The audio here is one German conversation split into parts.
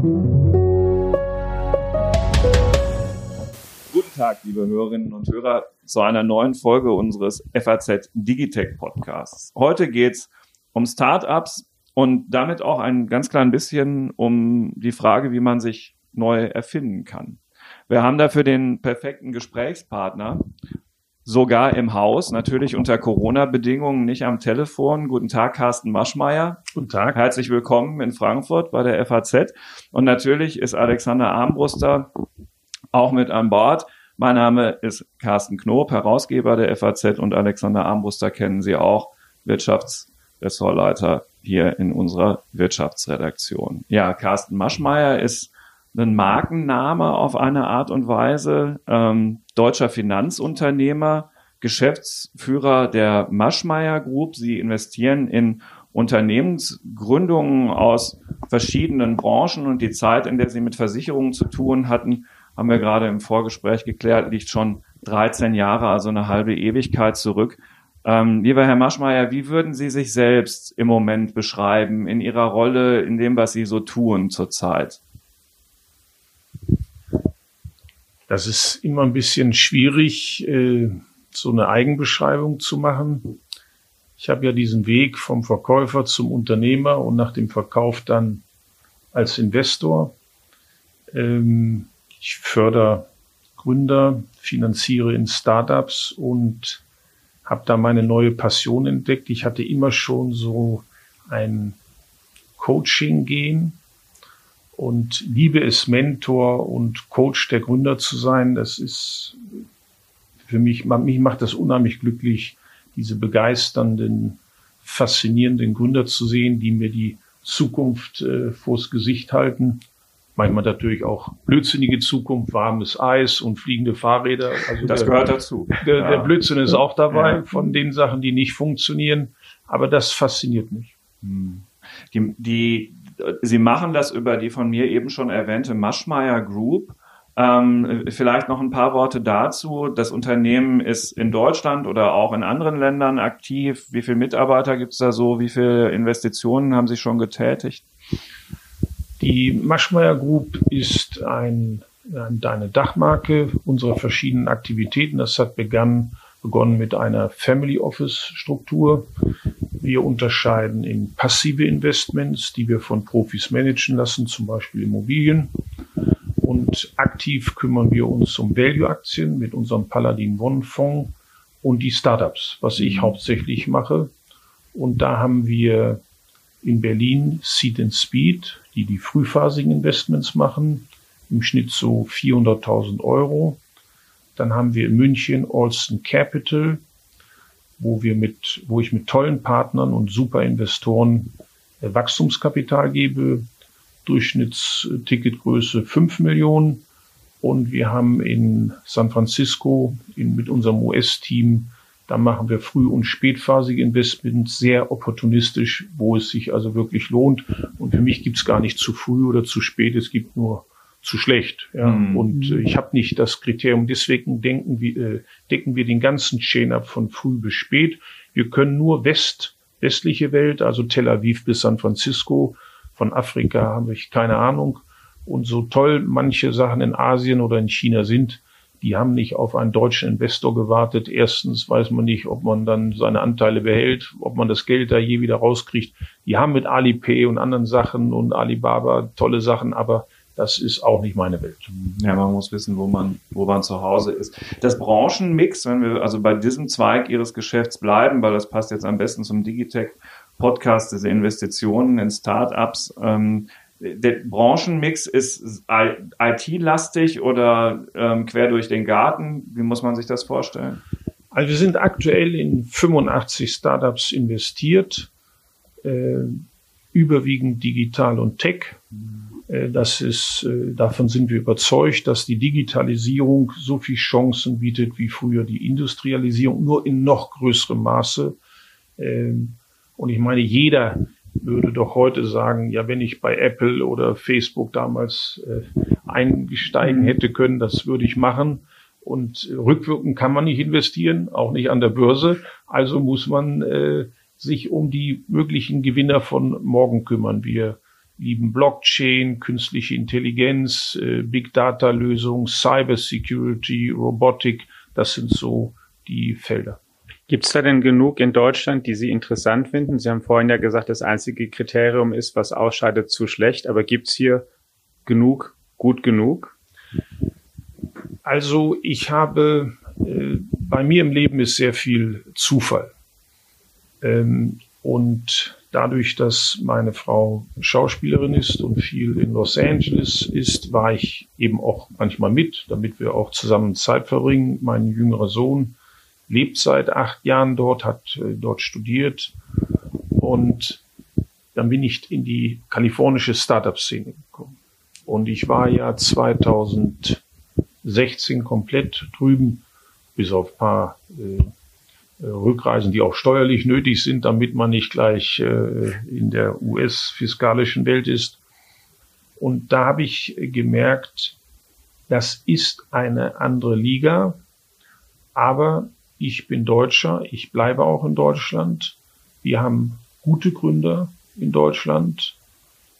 Guten Tag, liebe Hörerinnen und Hörer, zu einer neuen Folge unseres FAZ Digitech Podcasts. Heute geht's um Startups und damit auch ein ganz klein bisschen um die Frage, wie man sich neu erfinden kann. Wir haben dafür den perfekten Gesprächspartner, sogar im Haus, natürlich unter Corona-Bedingungen, nicht am Telefon. Guten Tag, Carsten Maschmeyer. Guten Tag. Herzlich willkommen in Frankfurt bei der FAZ. Und natürlich ist Alexander Armbruster auch mit an Bord. Mein Name ist Carsten Knob, Herausgeber der FAZ und Alexander Armbruster kennen Sie auch, Wirtschaftsressortleiter hier in unserer Wirtschaftsredaktion. Ja, Carsten Maschmeyer ist ein Markenname auf eine Art und Weise, ähm, deutscher Finanzunternehmer, Geschäftsführer der Maschmeyer Group. Sie investieren in Unternehmensgründungen aus verschiedenen Branchen und die Zeit, in der sie mit Versicherungen zu tun hatten, haben wir gerade im Vorgespräch geklärt, liegt schon 13 Jahre, also eine halbe Ewigkeit zurück. Ähm, lieber Herr Maschmeyer, wie würden Sie sich selbst im Moment beschreiben in Ihrer Rolle, in dem, was Sie so tun zurzeit? Das ist immer ein bisschen schwierig, äh, so eine Eigenbeschreibung zu machen. Ich habe ja diesen Weg vom Verkäufer zum Unternehmer und nach dem Verkauf dann als Investor. Ähm, ich fördere Gründer, finanziere in Startups und habe da meine neue Passion entdeckt. Ich hatte immer schon so ein Coaching-Gehen und liebe es, Mentor und Coach der Gründer zu sein. Das ist für mich, mich macht das unheimlich glücklich, diese begeisternden, faszinierenden Gründer zu sehen, die mir die Zukunft äh, vors Gesicht halten. Manchmal natürlich auch blödsinnige Zukunft, warmes Eis und fliegende Fahrräder. Also das der, gehört dazu. Der, ja. der, Blödsinn ist auch dabei ja. von den Sachen, die nicht funktionieren. Aber das fasziniert mich. Hm. Die, die, Sie machen das über die von mir eben schon erwähnte Maschmeyer Group. Ähm, vielleicht noch ein paar Worte dazu. Das Unternehmen ist in Deutschland oder auch in anderen Ländern aktiv. Wie viele Mitarbeiter gibt es da so? Wie viele Investitionen haben Sie schon getätigt? Die Maschmeyer Group ist ein, eine Dachmarke unserer verschiedenen Aktivitäten. Das hat begonnen, begonnen mit einer Family Office Struktur. Wir unterscheiden in passive Investments, die wir von Profis managen lassen, zum Beispiel Immobilien. Und aktiv kümmern wir uns um Value-Aktien mit unserem Paladin One-Fonds und die Startups, was ich mhm. hauptsächlich mache. Und da haben wir in Berlin Seed and Speed, die die frühphasigen Investments machen, im Schnitt so 400.000 Euro. Dann haben wir in München Alston Capital, wo wir mit, wo ich mit tollen Partnern und super Investoren äh, Wachstumskapital gebe. Durchschnittsticketgröße 5 Millionen. Und wir haben in San Francisco in, mit unserem US-Team da machen wir früh- und spätphasige Investments sehr opportunistisch, wo es sich also wirklich lohnt. Und für mich gibt es gar nicht zu früh oder zu spät, es gibt nur zu schlecht. Ja. Mhm. Und äh, ich habe nicht das Kriterium. Deswegen denken wir, äh, decken wir den ganzen Chain ab von früh bis spät. Wir können nur West, westliche Welt, also Tel Aviv bis San Francisco. Von Afrika habe ich keine Ahnung. Und so toll manche Sachen in Asien oder in China sind, die haben nicht auf einen deutschen Investor gewartet. Erstens weiß man nicht, ob man dann seine Anteile behält, ob man das Geld da je wieder rauskriegt. Die haben mit Alipay und anderen Sachen und Alibaba tolle Sachen, aber das ist auch nicht meine Welt. Ja, man muss wissen, wo man, wo man zu Hause ist. Das Branchenmix, wenn wir also bei diesem Zweig Ihres Geschäfts bleiben, weil das passt jetzt am besten zum Digitech Podcast, diese Investitionen in Startups, ähm, der Branchenmix ist IT-lastig oder ähm, quer durch den Garten? Wie muss man sich das vorstellen? Also wir sind aktuell in 85 Startups investiert, äh, überwiegend digital und Tech. Äh, das ist, äh, davon sind wir überzeugt, dass die Digitalisierung so viel Chancen bietet wie früher die Industrialisierung, nur in noch größerem Maße. Äh, und ich meine, jeder würde doch heute sagen, ja, wenn ich bei Apple oder Facebook damals äh, eingesteigen hätte können, das würde ich machen. Und rückwirkend kann man nicht investieren, auch nicht an der Börse. Also muss man äh, sich um die möglichen Gewinner von morgen kümmern. Wir lieben Blockchain, künstliche Intelligenz, äh, Big Data Lösungen, Cyber Security, Robotik. Das sind so die Felder. Gibt es da denn genug in Deutschland, die Sie interessant finden? Sie haben vorhin ja gesagt, das einzige Kriterium ist, was ausscheidet, zu schlecht. Aber gibt es hier genug, gut genug? Also ich habe, äh, bei mir im Leben ist sehr viel Zufall. Ähm, und dadurch, dass meine Frau Schauspielerin ist und viel in Los Angeles ist, war ich eben auch manchmal mit, damit wir auch zusammen Zeit verbringen. Mein jüngerer Sohn lebt seit acht Jahren dort, hat äh, dort studiert und dann bin ich in die kalifornische Startup-Szene gekommen. Und ich war ja 2016 komplett drüben, bis auf paar äh, äh, Rückreisen, die auch steuerlich nötig sind, damit man nicht gleich äh, in der US-fiskalischen Welt ist. Und da habe ich gemerkt, das ist eine andere Liga, aber ich bin Deutscher, ich bleibe auch in Deutschland. Wir haben gute Gründer in Deutschland,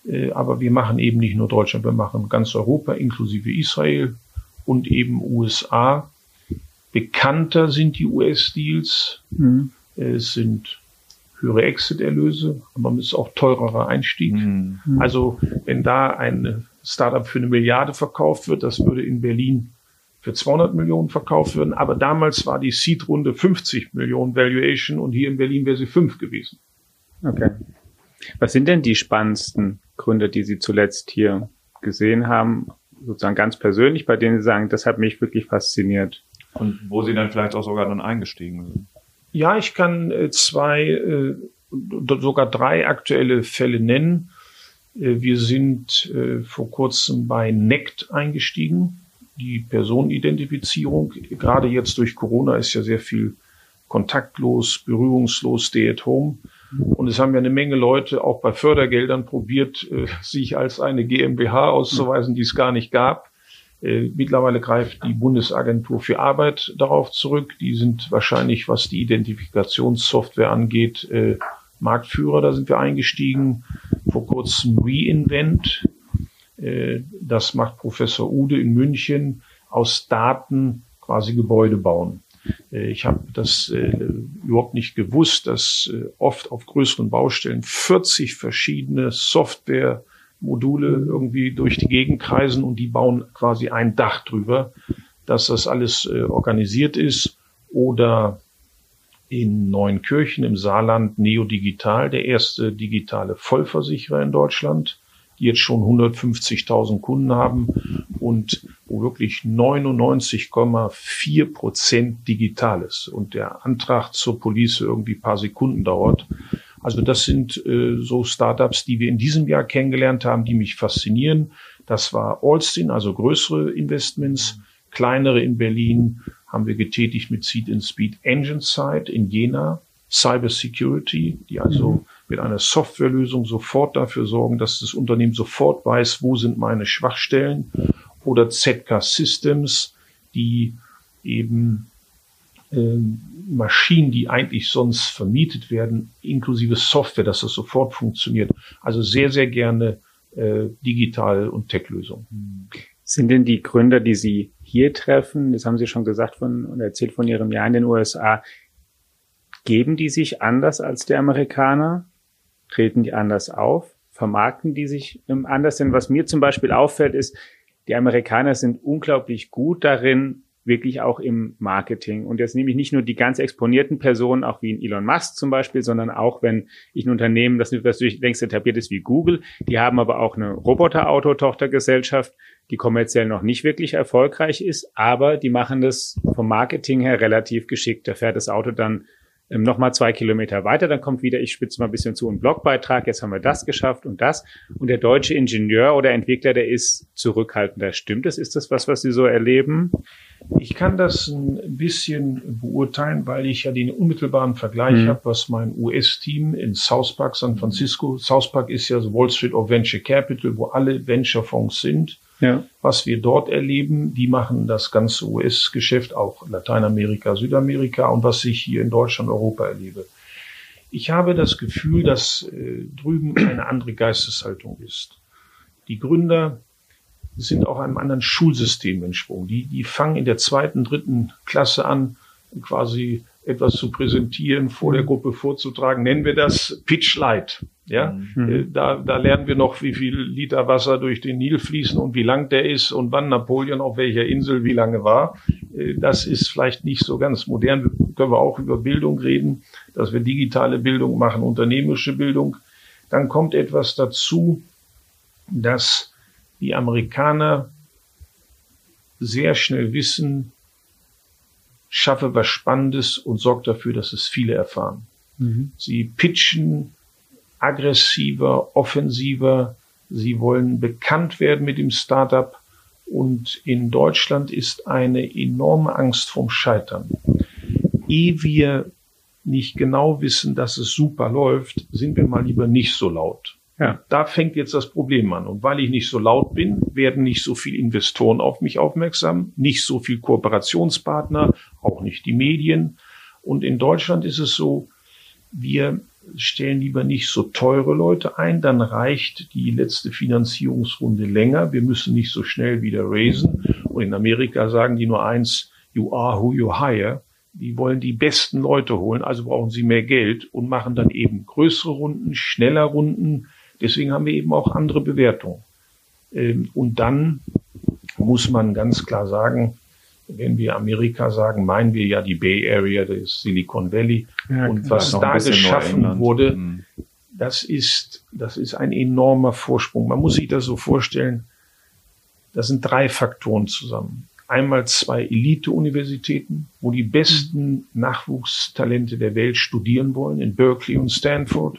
äh, aber wir machen eben nicht nur Deutschland, wir machen ganz Europa inklusive Israel und eben USA. Bekannter sind die US-Deals. Mhm. Es sind höhere Exit-Erlöse, aber es ist auch teurerer Einstieg. Mhm. Also wenn da ein Startup für eine Milliarde verkauft wird, das würde in Berlin für 200 Millionen verkauft werden. Aber damals war die Seed-Runde 50 Millionen Valuation und hier in Berlin wäre sie fünf gewesen. Okay. Was sind denn die spannendsten Gründe, die Sie zuletzt hier gesehen haben, sozusagen ganz persönlich, bei denen Sie sagen, das hat mich wirklich fasziniert? Und wo Sie dann vielleicht auch sogar dann eingestiegen sind? Ja, ich kann äh, zwei, äh, sogar drei aktuelle Fälle nennen. Äh, wir sind vor kurzem bei NECT eingestiegen, die Personenidentifizierung. Gerade jetzt durch Corona ist ja sehr viel kontaktlos, berührungslos, stay at home. Und es haben ja eine Menge Leute auch bei Fördergeldern probiert, sich als eine GmbH auszuweisen, die es gar nicht gab. Äh, mittlerweile greift die Bundesagentur für Arbeit darauf zurück. Die sind wahrscheinlich, was die Identifikationssoftware angeht, äh, Marktführer. Da sind wir eingestiegen. Vor kurzem Reinvent. Äh, das macht Professor Ude in München aus Daten quasi Gebäude bauen. Ich habe das äh, überhaupt nicht gewusst, dass äh, oft auf größeren Baustellen 40 verschiedene Software Module irgendwie durch die Gegend kreisen und die bauen quasi ein Dach drüber, dass das alles äh, organisiert ist. Oder in Neunkirchen im Saarland Neodigital, der erste digitale Vollversicherer in Deutschland, die jetzt schon 150.000 Kunden haben und wo wirklich 99,4 Prozent digital ist und der Antrag zur Police irgendwie paar Sekunden dauert. Also das sind äh, so Startups, die wir in diesem Jahr kennengelernt haben, die mich faszinieren. Das war Alstin, also größere Investments, kleinere in Berlin haben wir getätigt mit Seed in Speed Engine Side in Jena, Cyber Security, die also mhm. mit einer Softwarelösung sofort dafür sorgen, dass das Unternehmen sofort weiß, wo sind meine Schwachstellen oder ZK Systems, die eben äh, Maschinen, die eigentlich sonst vermietet werden, inklusive Software, dass das sofort funktioniert. Also sehr, sehr gerne äh, Digital- und Tech-Lösungen. Sind denn die Gründer, die Sie hier treffen, das haben Sie schon gesagt von, und erzählt von Ihrem Jahr in den USA, geben die sich anders als die Amerikaner? Treten die anders auf? Vermarkten die sich anders? Denn was mir zum Beispiel auffällt, ist, die Amerikaner sind unglaublich gut darin, wirklich auch im Marketing. Und jetzt nehme ich nicht nur die ganz exponierten Personen, auch wie in Elon Musk zum Beispiel, sondern auch, wenn ich ein Unternehmen, das natürlich längst etabliert ist wie Google, die haben aber auch eine Roboterauto-Tochtergesellschaft, die kommerziell noch nicht wirklich erfolgreich ist, aber die machen das vom Marketing her relativ geschickt. Da fährt das Auto dann ähm, nochmal zwei Kilometer weiter, dann kommt wieder, ich spitze mal ein bisschen zu, ein Blogbeitrag, jetzt haben wir das geschafft und das. Und der deutsche Ingenieur oder Entwickler, der ist zurückhaltender. Stimmt das? Ist das was, was Sie so erleben? Ich kann das ein bisschen beurteilen, weil ich ja den unmittelbaren Vergleich mhm. habe, was mein US-Team in South Park, San Francisco, South Park ist ja so Wall Street of Venture Capital, wo alle Venture-Fonds sind. Ja. Was wir dort erleben, die machen das ganze US-Geschäft, auch Lateinamerika, Südamerika und was ich hier in Deutschland, Europa erlebe. Ich habe das Gefühl, dass äh, drüben eine andere Geisteshaltung ist. Die Gründer sind auch einem anderen Schulsystem entsprungen. Die, die fangen in der zweiten, dritten Klasse an, quasi etwas zu präsentieren, vor der Gruppe vorzutragen. Nennen wir das Pitch Light. Ja, mhm. Äh, da, da lernen wir noch, wie viel Liter Wasser durch den Nil fließen und wie lang der ist und wann Napoleon auf welcher Insel wie lange war. Äh, das ist vielleicht nicht so ganz modern. Können wir auch über Bildung reden, dass wir digitale Bildung machen, unternehmerische Bildung. Dann kommt etwas dazu, dass die Amerikaner sehr schnell wissen, schaffe was Spannendes und sorgt dafür, dass es viele erfahren. Mhm. Sie pitchen aggressiver, offensiver. Sie wollen bekannt werden mit dem Startup. Und in Deutschland ist eine enorme Angst vom Scheitern. Ehe wir nicht genau wissen, dass es super läuft, sind wir mal lieber nicht so laut. Ja. Da fängt jetzt das Problem an. Und weil ich nicht so laut bin, werden nicht so viele Investoren auf mich aufmerksam, nicht so viel Kooperationspartner, auch nicht die Medien. Und in Deutschland ist es so, wir stellen lieber nicht so teure Leute ein, dann reicht die letzte Finanzierungsrunde länger. Wir müssen nicht so schnell wieder raisen. Und in Amerika sagen die nur eins, you are who you hire. Die wollen die besten Leute holen, also brauchen sie mehr Geld und machen dann eben größere Runden, schneller Runden, Deswegen haben wir eben auch andere Bewertungen. Ähm, und dann muss man ganz klar sagen, wenn wir Amerika sagen, meinen wir ja die Bay Area, das Silicon Valley. Ja, und was da geschaffen wurde, mhm. das ist, das ist ein enormer Vorsprung. Man muss sich das so vorstellen, das sind drei Faktoren zusammen. Einmal zwei Elite-Universitäten, wo die besten Nachwuchstalente der Welt studieren wollen, in Berkeley und Stanford.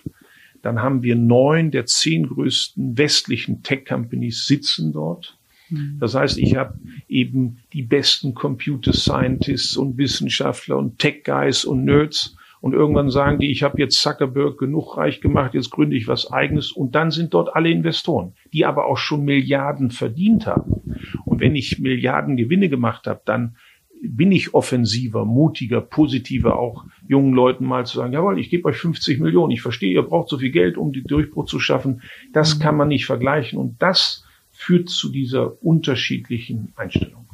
Dann haben wir neun der zehn größten westlichen Tech-Companies sitzen dort. Mhm. Das heißt, ich habe eben die besten Computer Scientists und Wissenschaftler und Tech Guys und Nerds. Und irgendwann sagen die, ich habe jetzt Zuckerberg genug reich gemacht, jetzt gründe ich was eigenes. Und dann sind dort alle Investoren, die aber auch schon Milliarden verdient haben. Und wenn ich Milliarden Gewinne gemacht habe, dann bin ich offensiver, mutiger, positiver, auch jungen Leuten mal zu sagen, jawohl, ich gebe euch 50 Millionen, ich verstehe, ihr braucht so viel Geld, um den Durchbruch zu schaffen. Das kann man nicht vergleichen und das führt zu dieser unterschiedlichen Einstellung.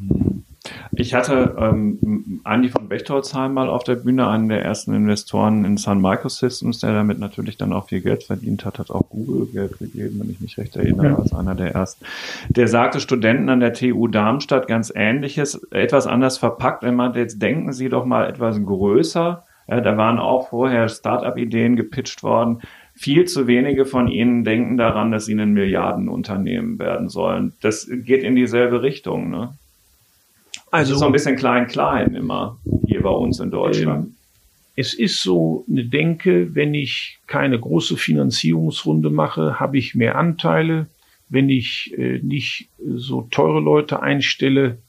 Ich hatte ähm, Andy von Bechtolzheim mal auf der Bühne, einen der ersten Investoren in Sun Microsystems, der damit natürlich dann auch viel Geld verdient hat, hat auch Google Geld gegeben, wenn ich mich recht erinnere, ja. als einer der ersten. Der sagte Studenten an der TU Darmstadt ganz Ähnliches, etwas anders verpackt. Er meinte, jetzt denken Sie doch mal etwas größer. Ja, da waren auch vorher Start-up-Ideen gepitcht worden. Viel zu wenige von ihnen denken daran, dass sie ein Milliardenunternehmen werden sollen. Das geht in dieselbe Richtung, ne? Also so ein bisschen klein-klein immer hier bei uns in Deutschland. Ähm, es ist so eine Denke, wenn ich keine große Finanzierungsrunde mache, habe ich mehr Anteile. Wenn ich äh, nicht so teure Leute einstelle,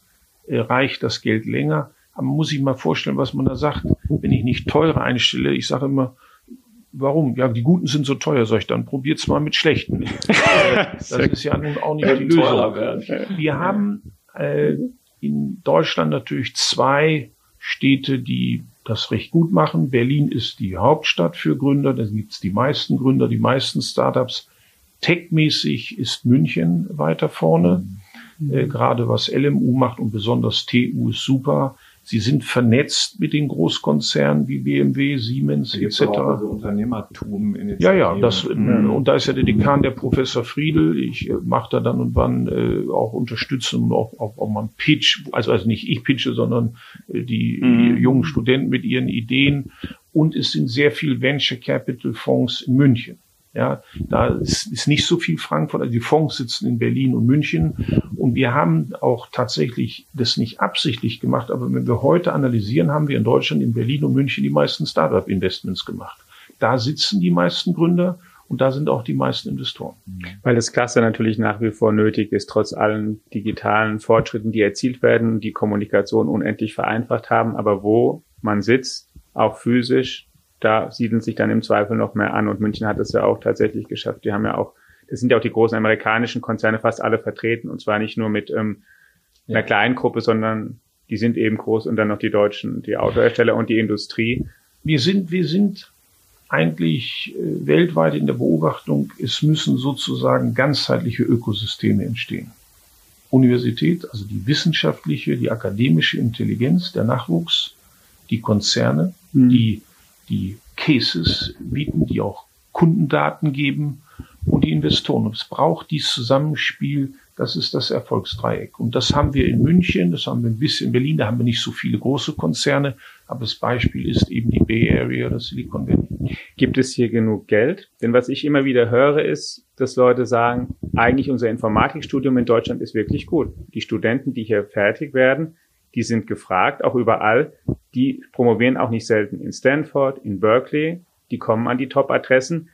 äh, reicht das Geld länger. Aber man muss sich mal vorstellen, was man da sagt. Wenn ich nicht teure einstelle, ich sage immer, warum? Ja, die Guten sind so teuer, sag ich dann. Probiert's mal mit schlechten. das ist ja nun auch nicht die Lösung. Wir haben äh, in Deutschland natürlich zwei Städte, die das recht gut machen. Berlin ist die Hauptstadt für Gründer, da gibt's die meisten Gründer, die meisten Startups. Techmäßig ist München weiter vorne, mhm. äh, gerade was LMU macht und besonders TU ist super. Sie sind vernetzt mit den Großkonzernen wie BMW, Siemens etc. Also Unternehmertum. Ja, ja, das mhm. und da ist ja der Dekan der Professor Friedel. Ich äh, mache da dann und wann äh, auch Unterstützung, auch, auch, auch mal Pitch, also also nicht ich pitche, sondern äh, die, mhm. die jungen Studenten mit ihren Ideen. Und es sind sehr viel Venture Capital Fonds in München. Ja, da ist, ist nicht so viel Frankfurt, also die Fonds sitzen in Berlin und München und wir haben auch tatsächlich das nicht absichtlich gemacht, aber wenn wir heute analysieren, haben wir in Deutschland, in Berlin und München die meisten Startup-Investments gemacht. Da sitzen die meisten Gründer und da sind auch die meisten Investoren. Weil das Cluster natürlich nach wie vor nötig ist, trotz allen digitalen Fortschritten, die erzielt werden, die Kommunikation unendlich vereinfacht haben, aber wo man sitzt, auch physisch, da siedeln sich dann im Zweifel noch mehr an. Und München hat es ja auch tatsächlich geschafft. Die haben ja auch, das sind ja auch die großen amerikanischen Konzerne fast alle vertreten. Und zwar nicht nur mit ähm, einer ja. kleinen Gruppe, sondern die sind eben groß und dann noch die Deutschen, die Autohersteller und die Industrie. Wir sind, wir sind eigentlich äh, weltweit in der Beobachtung, es müssen sozusagen ganzheitliche Ökosysteme entstehen. Universität, also die wissenschaftliche, die akademische Intelligenz, der Nachwuchs, die Konzerne, mhm. die die Cases bieten, die auch Kundendaten geben und die Investoren. Und es braucht dieses Zusammenspiel, das ist das Erfolgsdreieck. Und das haben wir in München, das haben wir ein bisschen in Berlin, da haben wir nicht so viele große Konzerne, aber das Beispiel ist eben die Bay Area oder Silicon Valley. Gibt es hier genug Geld? Denn was ich immer wieder höre, ist, dass Leute sagen, eigentlich unser Informatikstudium in Deutschland ist wirklich gut. Die Studenten, die hier fertig werden, die sind gefragt, auch überall. Die promovieren auch nicht selten in Stanford, in Berkeley. Die kommen an die Top-Adressen.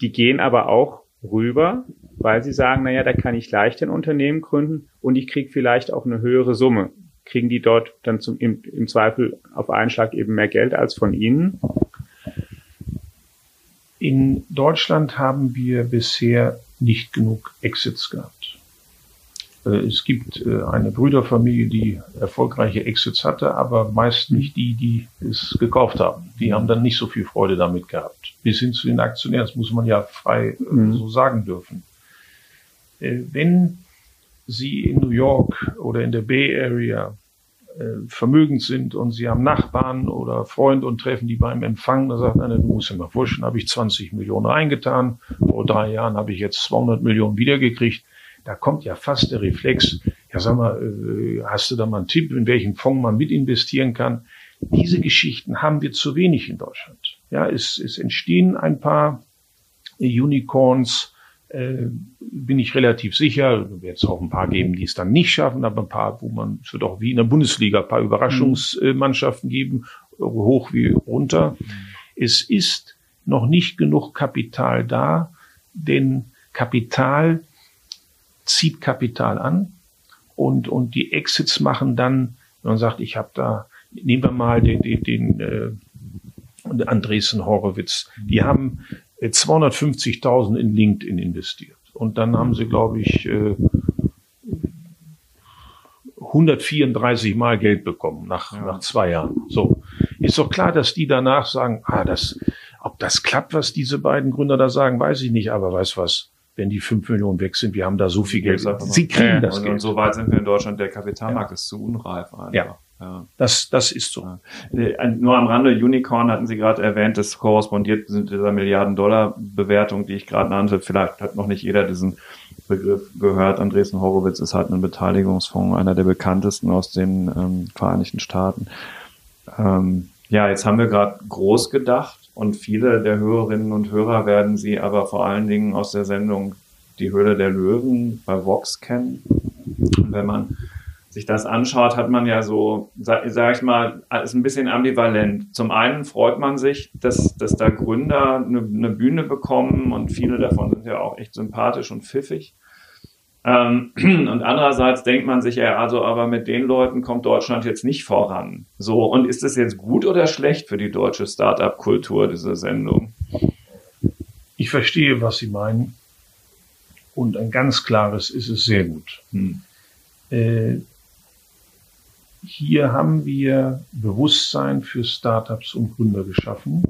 Die gehen aber auch rüber, weil sie sagen, naja, da kann ich leicht ein Unternehmen gründen und ich kriege vielleicht auch eine höhere Summe. Kriegen die dort dann zum, im, im Zweifel auf einen Schlag eben mehr Geld als von Ihnen? In Deutschland haben wir bisher nicht genug Exits gehabt. Äh, es gibt äh, eine Brüderfamilie, die erfolgreiche Exits hatte, aber meist nicht die, die es gekauft haben. Die haben dann nicht so viel Freude damit gehabt. Bis hin zu den Aktionären, das muss man ja frei äh, mhm. so sagen dürfen. Wenn Sie in New York oder in der Bay Area vermögend sind und Sie haben Nachbarn oder Freund und treffen die beim Empfang, da sagt einer, du musst dir mal vorstellen, habe ich 20 Millionen reingetan, vor drei Jahren habe ich jetzt 200 Millionen wiedergekriegt da kommt ja fast der Reflex, ja sag mal, äh, hast du da mal einen Tipp, in welchen Fonds man mit investieren kann? Diese Geschichten haben wir zu wenig in Deutschland. Ja, es, es entstehen ein paar Unicorns, äh, bin ich relativ sicher. Wird es auch ein paar geben, die es dann nicht schaffen, aber ein paar, wo man, es wird auch wie in der Bundesliga ein paar Überraschungsmannschaften geben, hoch wie runter. Es ist noch nicht genug Kapital da, denn Kapital zieht Kapital an und, und die Exits machen dann, wenn man sagt, ich habe da, nehmen wir mal den, den, den äh, Andresen Horowitz, die haben 250.000 äh, in LinkedIn investiert. Und dann haben sie, glaube ich, äh, 134 Mal Geld bekommen nach, ja. nach zwei Jahren. So. Ist doch klar, dass die danach sagen, ah, das, ob das klappt, was diese beiden Gründer da sagen, weiß ich nicht, aber weiß was wenn die fünf Millionen weg sind, wir haben da so viel Geld. Sie kriegen ja, das und, Geld. Und so weit sind wir in Deutschland, der Kapitalmarkt ja. ist zu unreif. Einfach. Ja. Ja. Das, das ist so. Äh, nur am Rande, Unicorn hatten Sie gerade erwähnt, das korrespondiert mit dieser Milliarden-Dollar-Bewertung, die ich gerade nannte. Vielleicht hat noch nicht jeder diesen Begriff gehört. Andresen Horowitz ist halt ein Beteiligungsfonds, einer der bekanntesten aus den ähm, Vereinigten Staaten. Ähm, ja, jetzt haben wir gerade groß gedacht und viele der Hörerinnen und Hörer werden sie aber vor allen Dingen aus der Sendung Die Höhle der Löwen bei Vox kennen. Und wenn man sich das anschaut, hat man ja so, sag, sag ich mal, ist ein bisschen ambivalent. Zum einen freut man sich, dass, dass da Gründer eine, eine Bühne bekommen und viele davon sind ja auch echt sympathisch und pfiffig. Ähm, und andererseits denkt man sich ja, also aber mit den Leuten kommt Deutschland jetzt nicht voran. So, und ist es jetzt gut oder schlecht für die deutsche Start-up-Kultur, diese Sendung? Ich verstehe, was Sie meinen. Und ein ganz klares ist es sehr gut. Hm. Äh, hier haben wir Bewusstsein für Startups und Gründer geschaffen.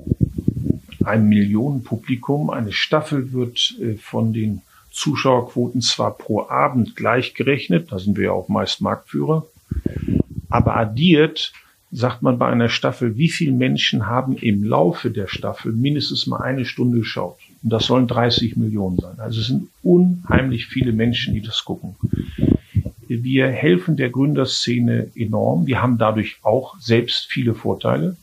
Ein Millionenpublikum. Eine Staffel wird äh, von den Zuschauerquoten zwar pro Abend gleich gerechnet, da sind wir ja auch meist Marktführer, aber addiert sagt man bei einer Staffel, wie viele Menschen haben im Laufe der Staffel mindestens mal eine Stunde geschaut. Und das sollen 30 Millionen sein. Also es sind unheimlich viele Menschen, die das gucken. Wir helfen der Gründerszene enorm. Wir haben dadurch auch selbst viele Vorteile.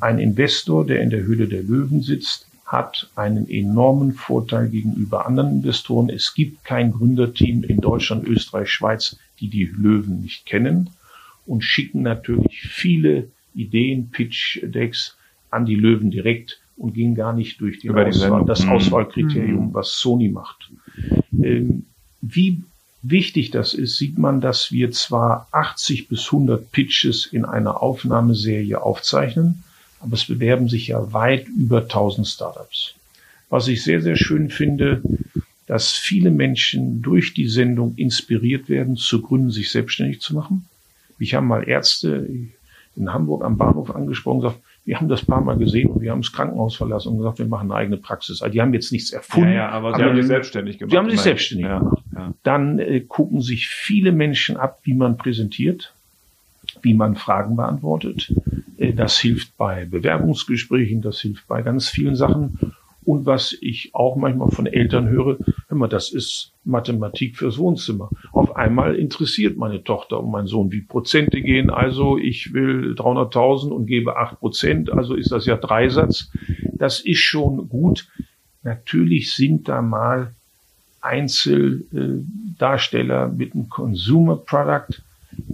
Ein Investor, der in der Höhle der Löwen sitzt, hat einen enormen Vorteil gegenüber anderen Investoren. Es gibt kein Gründerteam in Deutschland, Österreich, Schweiz, die die Löwen nicht kennen und schicken natürlich viele Ideen, Pitch-Decks an die Löwen direkt und gehen gar nicht durch die Auswahl, das mhm. Auswahlkriterium, mhm. was Sony macht. Ähm, wie wichtig das ist, sieht man, dass wir zwar 80 bis 100 Pitches in einer Aufnahmeserie aufzeichnen, aber es bewerben sich ja weit über 1000 Startups. Was ich sehr, sehr schön finde, dass viele Menschen durch die Sendung inspiriert werden, zu gründen, sich selbstständig zu machen. Ich habe mal Ärzte in Hamburg am Bahnhof angesprochen und gesagt, wir haben das paar Mal gesehen und wir haben das Krankenhaus verlassen und gesagt, wir machen eine eigene Praxis. Also die haben jetzt nichts erfunden. Ja, ja aber sie haben sich selbstständig gemacht. Sie haben sich selbstständig ja, gemacht. Ja. Dann äh, gucken sich viele Menschen ab, wie man präsentiert, wie man Fragen beantwortet. Äh, das hilft bei Bewerbungsgesprächen, das hilft bei ganz vielen Sachen. Und was ich auch manchmal von Eltern höre, hör mal, das ist Mathematik fürs Wohnzimmer. Auf einmal interessiert meine Tochter und mein Sohn, wie Prozente gehen. Also ich will 300.000 und gebe 8 Prozent. Also ist das ja Dreisatz. Das ist schon gut. Natürlich sind da mal Einzeldarsteller mit einem Consumer Product.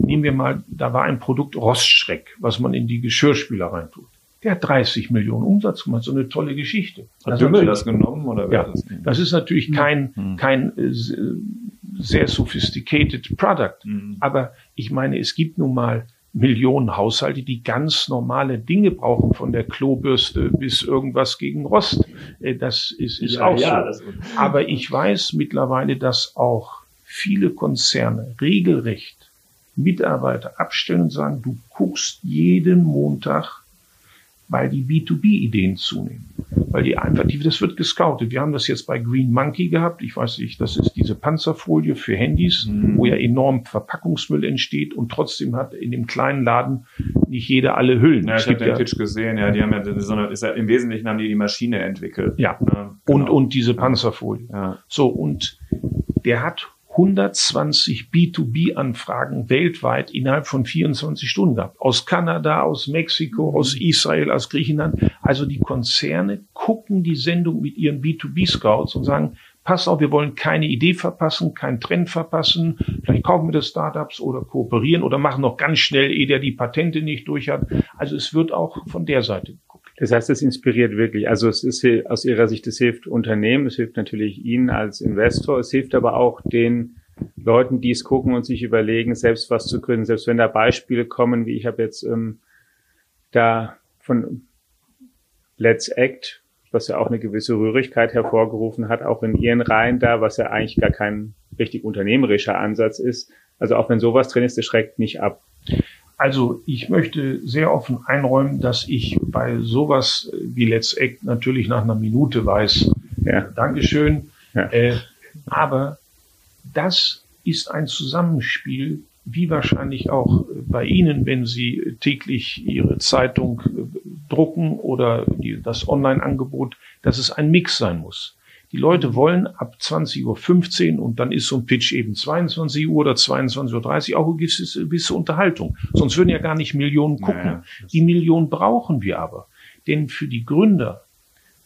Nehmen wir mal, da war ein Produkt Rostschreck, was man in die Geschirrspüler reintut. Der hat 30 Millionen Umsatz gemacht, so eine tolle Geschichte. Hat das Dümmel das genommen oder wer ja, das? Das ist natürlich kein, mhm. kein äh, sehr sophisticated Product. Mhm. Aber ich meine, es gibt nun mal Millionen Haushalte, die ganz normale Dinge brauchen, von der Klobürste bis irgendwas gegen Rost. Äh, das ist, ist ja, auch ja, so. Aber ich weiß mittlerweile, dass auch viele Konzerne regelrecht Mitarbeiter abstellen und sagen, du guckst jeden Montag weil die B2B-Ideen zunehmen. Weil die einfach, die, das wird gescoutet. Wir haben das jetzt bei Green Monkey gehabt. Ich weiß nicht, das ist diese Panzerfolie für Handys, mhm. wo ja enorm Verpackungsmüll entsteht und trotzdem hat in dem kleinen Laden nicht jeder alle Hüllen. Ja, ich habe den ja, Pitch gesehen, ja, die haben ja, so eine, ja, im Wesentlichen haben die die Maschine entwickelt. Ja, ja genau. und, und diese Panzerfolie. Ja. So, und der hat 120 B2B-Anfragen weltweit innerhalb von 24 Stunden gehabt. Aus Kanada, aus Mexiko, aus Israel, aus Griechenland. Also die Konzerne gucken die Sendung mit ihren B2B-Scouts und sagen, pass auf, wir wollen keine Idee verpassen, keinen Trend verpassen. Vielleicht kaufen wir das Startups oder kooperieren oder machen noch ganz schnell, ehe der die Patente nicht durch hat. Also es wird auch von der Seite geguckt. Das heißt, es inspiriert wirklich. Also es ist aus Ihrer Sicht, es hilft Unternehmen, es hilft natürlich Ihnen als Investor, es hilft aber auch den Leuten, die es gucken und sich überlegen, selbst was zu gründen. Selbst wenn da Beispiele kommen, wie ich habe jetzt ähm, da von Let's Act, was ja auch eine gewisse Rührigkeit hervorgerufen hat, auch in Ihren Reihen da, was ja eigentlich gar kein richtig unternehmerischer Ansatz ist. Also auch wenn sowas drin ist, das schreckt nicht ab. Also ich möchte sehr offen einräumen, dass ich bei sowas wie Let's Act natürlich nach einer Minute weiß, ja. Dankeschön. Ja. Äh, aber das ist ein Zusammenspiel, wie wahrscheinlich auch bei Ihnen, wenn Sie täglich Ihre Zeitung drucken oder das Online-Angebot, dass es ein Mix sein muss. Die Leute wollen ab 20.15 Uhr und dann ist so ein Pitch eben 22 Uhr oder 22.30 Uhr auch eine gewisse, gewisse Unterhaltung. Sonst würden ja gar nicht Millionen gucken. Naja, die Millionen brauchen wir aber. Denn für die Gründer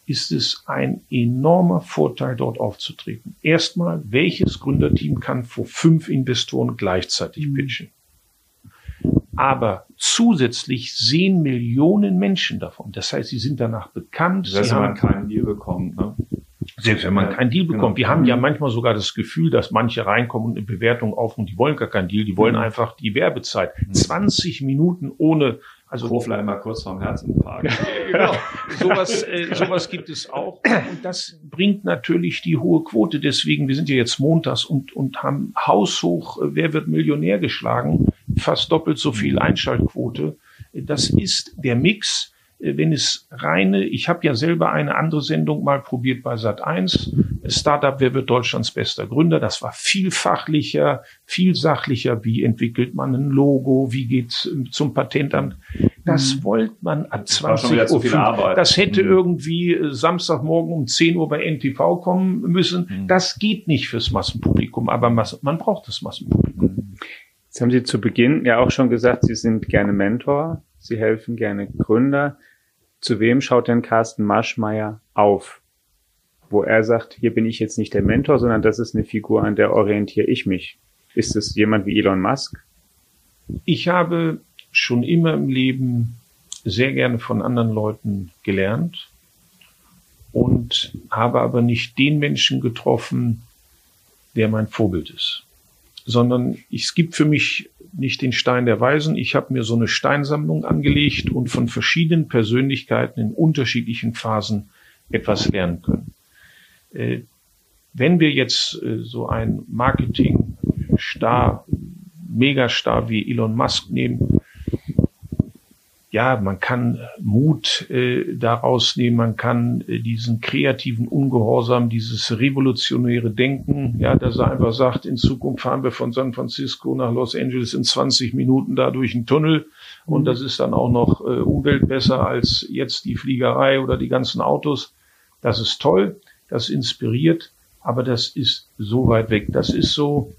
ist es ein enormer Vorteil, dort aufzutreten. Erstmal, welches Gründerteam kann vor fünf Investoren gleichzeitig mhm. pitchen? Aber zusätzlich sehen Millionen Menschen davon. Das heißt, sie sind danach bekannt. Selbst wenn man keinen Deal bekommt. Ne? Selbst wenn man keinen Deal bekommt. Genau. Wir haben ja manchmal sogar das Gefühl, dass manche reinkommen und eine Bewertung aufrufen, die wollen gar keinen Deal, die wollen mhm. einfach die Werbezeit. 20 mhm. Minuten ohne also Kofler immer kurz vorm Herzinfarkt. genau. Sowas, äh, sowas gibt es auch. Und das bringt natürlich die hohe Quote. Deswegen, wir sind ja jetzt montags und, und haben haushoch, äh, wer wird Millionär geschlagen? Fast doppelt so viel Einschaltquote. Das ist der Mix wenn es reine, ich habe ja selber eine andere Sendung mal probiert bei Sat 1, Startup, wer wird Deutschlands bester Gründer? Das war viel fachlicher, viel sachlicher. Wie entwickelt man ein Logo? Wie geht's zum Patentamt? Das mhm. wollte man ab 20 Uhr. Das hätte mhm. irgendwie äh, Samstagmorgen um 10 Uhr bei NTV kommen müssen. Mhm. Das geht nicht fürs Massenpublikum, aber man braucht das Massenpublikum. Jetzt haben Sie zu Beginn ja auch schon gesagt, Sie sind gerne Mentor. Sie helfen gerne Gründer. Zu wem schaut denn Carsten Marschmeier auf? Wo er sagt, hier bin ich jetzt nicht der Mentor, sondern das ist eine Figur, an der orientiere ich mich. Ist es jemand wie Elon Musk? Ich habe schon immer im Leben sehr gerne von anderen Leuten gelernt und habe aber nicht den Menschen getroffen, der mein Vorbild ist, sondern es gibt für mich nicht den Stein der Weisen. Ich habe mir so eine Steinsammlung angelegt und von verschiedenen Persönlichkeiten in unterschiedlichen Phasen etwas lernen können. Äh, wenn wir jetzt äh, so ein Marketing-Star, Megastar wie Elon Musk nehmen, ja, man kann Mut äh, daraus nehmen, man kann äh, diesen kreativen Ungehorsam, dieses revolutionäre Denken, ja, dass er einfach sagt, in Zukunft fahren wir von San Francisco nach Los Angeles in 20 Minuten da durch einen Tunnel und mhm. das ist dann auch noch äh, umweltbesser als jetzt die Fliegerei oder die ganzen Autos. Das ist toll, das inspiriert, aber das ist so weit weg. Das ist so,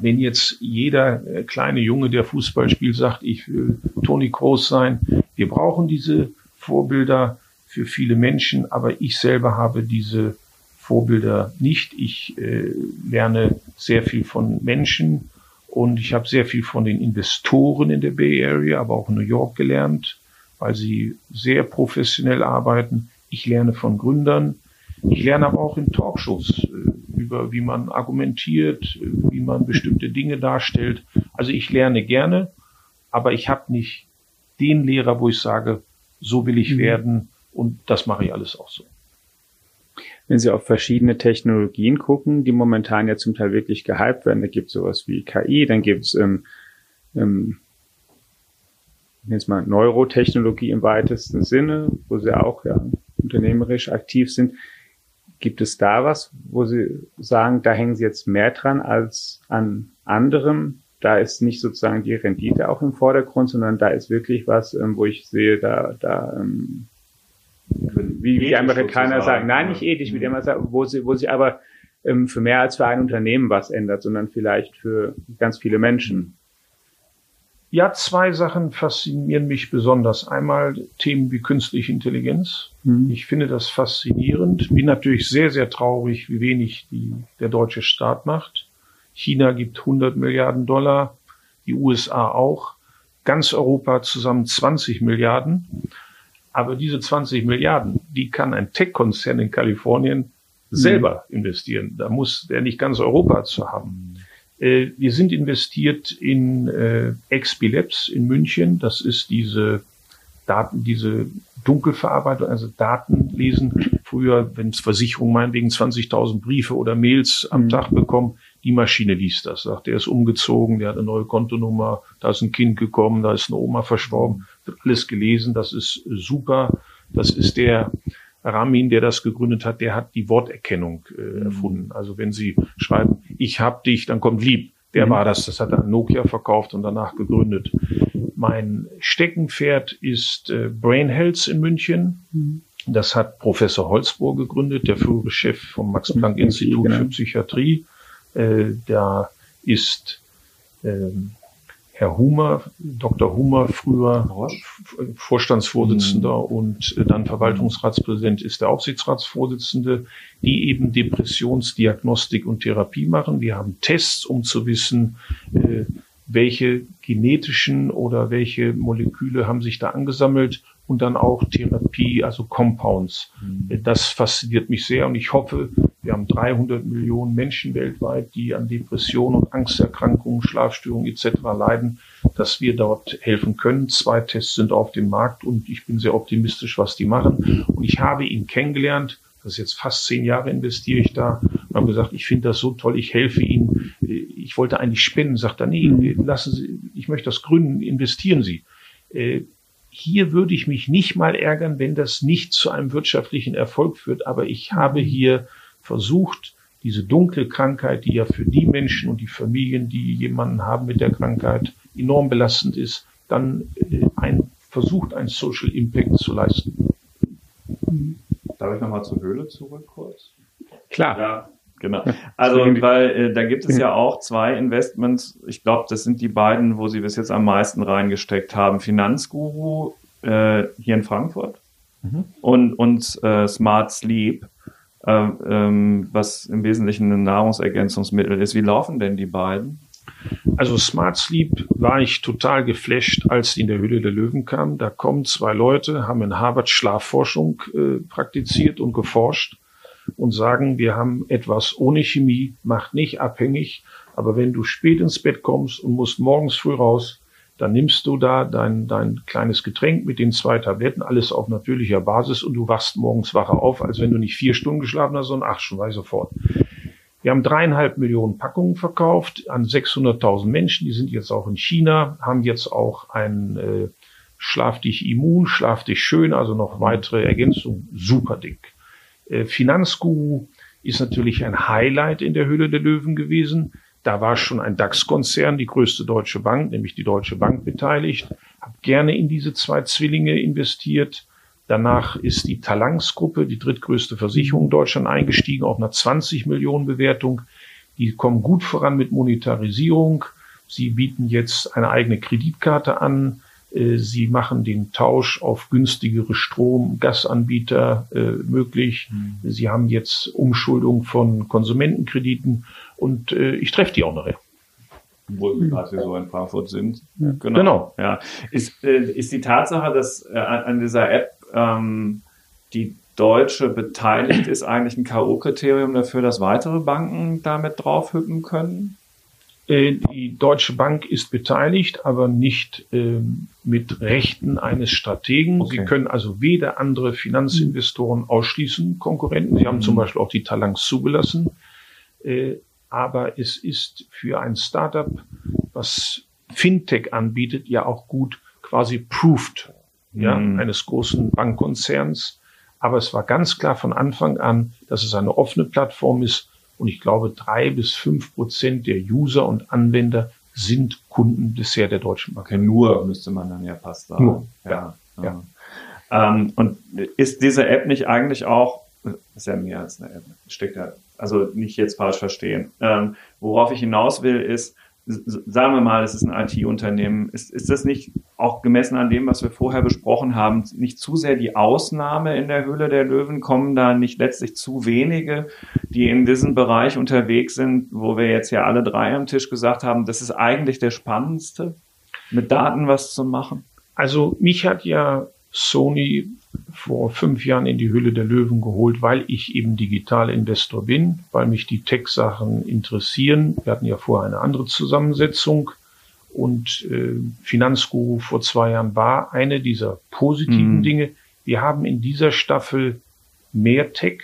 wenn jetzt jeder äh, kleine Junge, der Fußball spielt, sagt, ich will Toni Kroos sein, wir brauchen diese Vorbilder für viele Menschen, aber ich selber habe diese Vorbilder nicht. Ich äh, lerne sehr viel von Menschen und ich habe sehr viel von den Investoren in der Bay Area, aber auch in New York gelernt, weil sie sehr professionell arbeiten. Ich lerne von Gründern. Ich lerne aber auch in Talkshows äh, über, wie man argumentiert, wie man bestimmte Dinge darstellt. Also ich lerne gerne, aber ich habe nicht den Lehrer, wo ich sage, so will ich mhm. werden und das mache ich alles auch so. Wenn Sie auf verschiedene Technologien gucken, die momentan ja zum Teil wirklich gehypt werden, da gibt es sowas wie KI, dann gibt es ähm, ähm, jetzt mal Neurotechnologie im weitesten Sinne, wo Sie auch ja unternehmerisch aktiv sind. Gibt es da was, wo Sie sagen, da hängen Sie jetzt mehr dran als an anderem? Da ist nicht sozusagen die Rendite auch im Vordergrund, sondern da ist wirklich was, ähm, wo ich sehe, da, da ähm, wie die Amerikaner sagen, nein, nicht ethisch, wie die immer sagen, wo sie, wo sie aber ähm, für mehr als für ein Unternehmen was ändert, sondern vielleicht für ganz viele Menschen. Ja, zwei Sachen faszinieren mich besonders. Einmal Themen wie künstliche Intelligenz. Mhm. Ich finde das faszinierend. Bin natürlich sehr, sehr traurig, wie wenig die, der deutsche Staat macht. China gibt 100 Milliarden Dollar, die USA auch. Ganz Europa zusammen 20 Milliarden. Aber diese 20 Milliarden, die kann ein Tech-Konzern in Kalifornien selber mhm. investieren. Da muss der nicht ganz Europa zu haben. Äh, wir sind investiert in äh, XP Labs in München. Das ist diese Daten, diese Dunkelverarbeitung, also Daten lesen. Früher, wenn Versicherungen meinetwegen 20.000 Briefe oder Mails am mhm. Tag bekommen, die Maschine liest das. Sagt, der ist umgezogen, der hat eine neue Kontonummer, da ist ein Kind gekommen, da ist eine Oma verstorben. Wird alles gelesen, das ist super. Das ist der Ramin, der das gegründet hat, der hat die Worterkennung äh, mhm. erfunden. Also wenn Sie schreiben, ich hab dich, dann kommt lieb. Der mhm. war das, das hat er an Nokia verkauft und danach gegründet. Mein Steckenpferd ist äh, Brain Health in München. Mhm. Das hat Professor Holzbohr gegründet, der frühere Chef vom Max Planck Institut genau. für Psychiatrie. Äh, da ist ähm, Herr Humer, Dr. Humer, früher Vorstandsvorsitzender mhm. und äh, dann Verwaltungsratspräsident ist der Aufsichtsratsvorsitzende, die eben Depressionsdiagnostik und Therapie machen. Wir haben Tests, um zu wissen, äh, welche genetischen oder welche Moleküle haben sich da angesammelt und dann auch Therapie, also Compounds. Mhm. Das fasziniert mich sehr und ich hoffe, wir haben 300 Millionen Menschen weltweit, die an Depressionen und Angsterkrankungen, Schlafstörungen etc. leiden, dass wir dort helfen können. Zwei Tests sind auf dem Markt und ich bin sehr optimistisch, was die machen. Und ich habe ihn kennengelernt. Das ist jetzt fast zehn Jahre investiere ich da und habe gesagt, ich finde das so toll, ich helfe Ihnen. Ich wollte eigentlich spenden, sagt er, nee, lassen Sie, ich möchte das gründen, investieren Sie. Hier würde ich mich nicht mal ärgern, wenn das nicht zu einem wirtschaftlichen Erfolg führt, aber ich habe hier versucht, diese dunkle Krankheit, die ja für die Menschen und die Familien, die jemanden haben mit der Krankheit, enorm belastend ist, dann äh, ein, versucht, einen Social Impact zu leisten. Darf ich nochmal zur Höhle zurück kurz? Klar. Ja, genau. Also, weil äh, da gibt es ja auch zwei Investments. Ich glaube, das sind die beiden, wo Sie bis jetzt am meisten reingesteckt haben. Finanzguru äh, hier in Frankfurt mhm. und, und äh, Smart Sleep ähm, ähm, was im Wesentlichen ein Nahrungsergänzungsmittel ist. Wie laufen denn die beiden? Also Smart Sleep war ich total geflasht, als die in der Höhle der Löwen kam. Da kommen zwei Leute, haben in Harvard Schlafforschung äh, praktiziert und geforscht und sagen, wir haben etwas ohne Chemie, macht nicht abhängig, aber wenn du spät ins Bett kommst und musst morgens früh raus, dann nimmst du da dein, dein kleines Getränk mit den zwei Tabletten, alles auf natürlicher Basis und du wachst morgens wacher auf, als wenn du nicht vier Stunden geschlafen hast, sondern acht Stunden, weiß sofort. Wir haben dreieinhalb Millionen Packungen verkauft an 600.000 Menschen. Die sind jetzt auch in China, haben jetzt auch ein äh, Schlaf dich immun, Schlaf dich schön, also noch weitere Ergänzungen, super Ding. Äh, Finanzguru ist natürlich ein Highlight in der Höhle der Löwen gewesen. Da war schon ein DAX-Konzern, die größte deutsche Bank, nämlich die Deutsche Bank beteiligt. Hab gerne in diese zwei Zwillinge investiert. Danach ist die Talangs-Gruppe, die drittgrößte Versicherung in Deutschland, eingestiegen auf einer 20 Millionen Bewertung. Die kommen gut voran mit Monetarisierung. Sie bieten jetzt eine eigene Kreditkarte an. Äh, sie machen den Tausch auf günstigere Strom, Gasanbieter äh, möglich. Mhm. Sie haben jetzt Umschuldung von Konsumentenkrediten und äh, ich treffe die auch nachher. Wo wir gerade so in Frankfurt sind. Ja. Genau. genau. Ja. Ist, äh, ist die Tatsache, dass äh, an dieser App ähm, die Deutsche beteiligt ist, eigentlich ein K.O.-Kriterium dafür, dass weitere Banken damit draufhüppen können? Äh, die Deutsche Bank ist beteiligt, aber nicht äh, mit Rechten eines Strategen. Okay. Sie können also weder andere Finanzinvestoren ausschließen, Konkurrenten. Sie haben mhm. zum Beispiel auch die Talangs zugelassen. Äh, aber es ist für ein Startup, was Fintech anbietet, ja auch gut quasi proved, ja, mhm. eines großen Bankkonzerns. Aber es war ganz klar von Anfang an, dass es eine offene Plattform ist, und ich glaube, drei bis fünf Prozent der User und Anwender sind Kunden bisher der Deutschen Bank. Okay, nur müsste man dann ja fast sagen. Nur, ja. ja. ja. Ähm, und ist diese App nicht eigentlich auch, ist ja mehr als eine App, steckt ja, also nicht jetzt falsch verstehen. Ähm, worauf ich hinaus will, ist, sagen wir mal, es ist ein IT-Unternehmen, ist, ist das nicht auch gemessen an dem, was wir vorher besprochen haben, nicht zu sehr die Ausnahme in der Höhle der Löwen? Kommen da nicht letztlich zu wenige, die in diesem Bereich unterwegs sind, wo wir jetzt ja alle drei am Tisch gesagt haben, das ist eigentlich der spannendste, mit Daten was zu machen? Also mich hat ja Sony vor fünf Jahren in die Hülle der Löwen geholt, weil ich eben Digitalinvestor bin, weil mich die Tech-Sachen interessieren. Wir hatten ja vorher eine andere Zusammensetzung und äh, Finanzguru vor zwei Jahren war eine dieser positiven mhm. Dinge. Wir haben in dieser Staffel mehr Tech.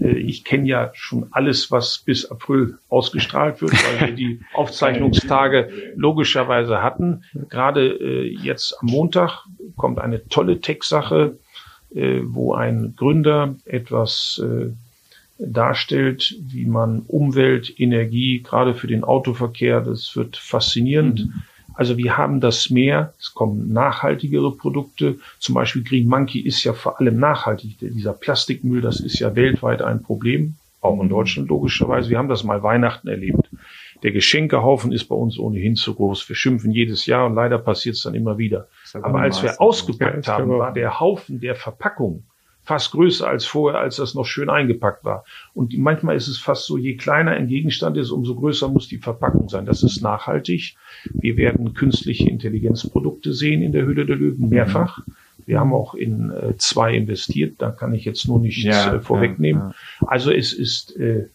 Äh, ich kenne ja schon alles, was bis April ausgestrahlt wird, weil wir die Aufzeichnungstage logischerweise hatten. Gerade äh, jetzt am Montag kommt eine tolle Tech-Sache, äh, wo ein Gründer etwas darstellt, wie man Umwelt, Energie, gerade für den Autoverkehr, das wird faszinierend. Mhm. Also wir haben das mehr, es kommen nachhaltigere Produkte, zum Beispiel Green Monkey ist ja vor allem nachhaltig. Dieser Plastikmüll, das ist ja weltweit ein Problem, auch in Deutschland logischerweise. Wir haben das mal Weihnachten erlebt. Der Geschenkehaufen ist bei uns ohnehin zu groß. Wir schimpfen jedes Jahr und leider passiert es dann immer wieder. Aber als wir ausgepackt haben, war der Haufen der Verpackung fast größer als vorher, als das noch schön eingepackt war. Und manchmal ist es fast so, je kleiner ein Gegenstand ist, umso größer muss die Verpackung sein. Das ist nachhaltig. Wir werden künstliche Intelligenzprodukte sehen in der Höhle der Löwen mehrfach. Wir haben auch in äh, zwei investiert, da kann ich jetzt nur nichts ja, äh, vorwegnehmen. Ja, ja. Also es ist äh,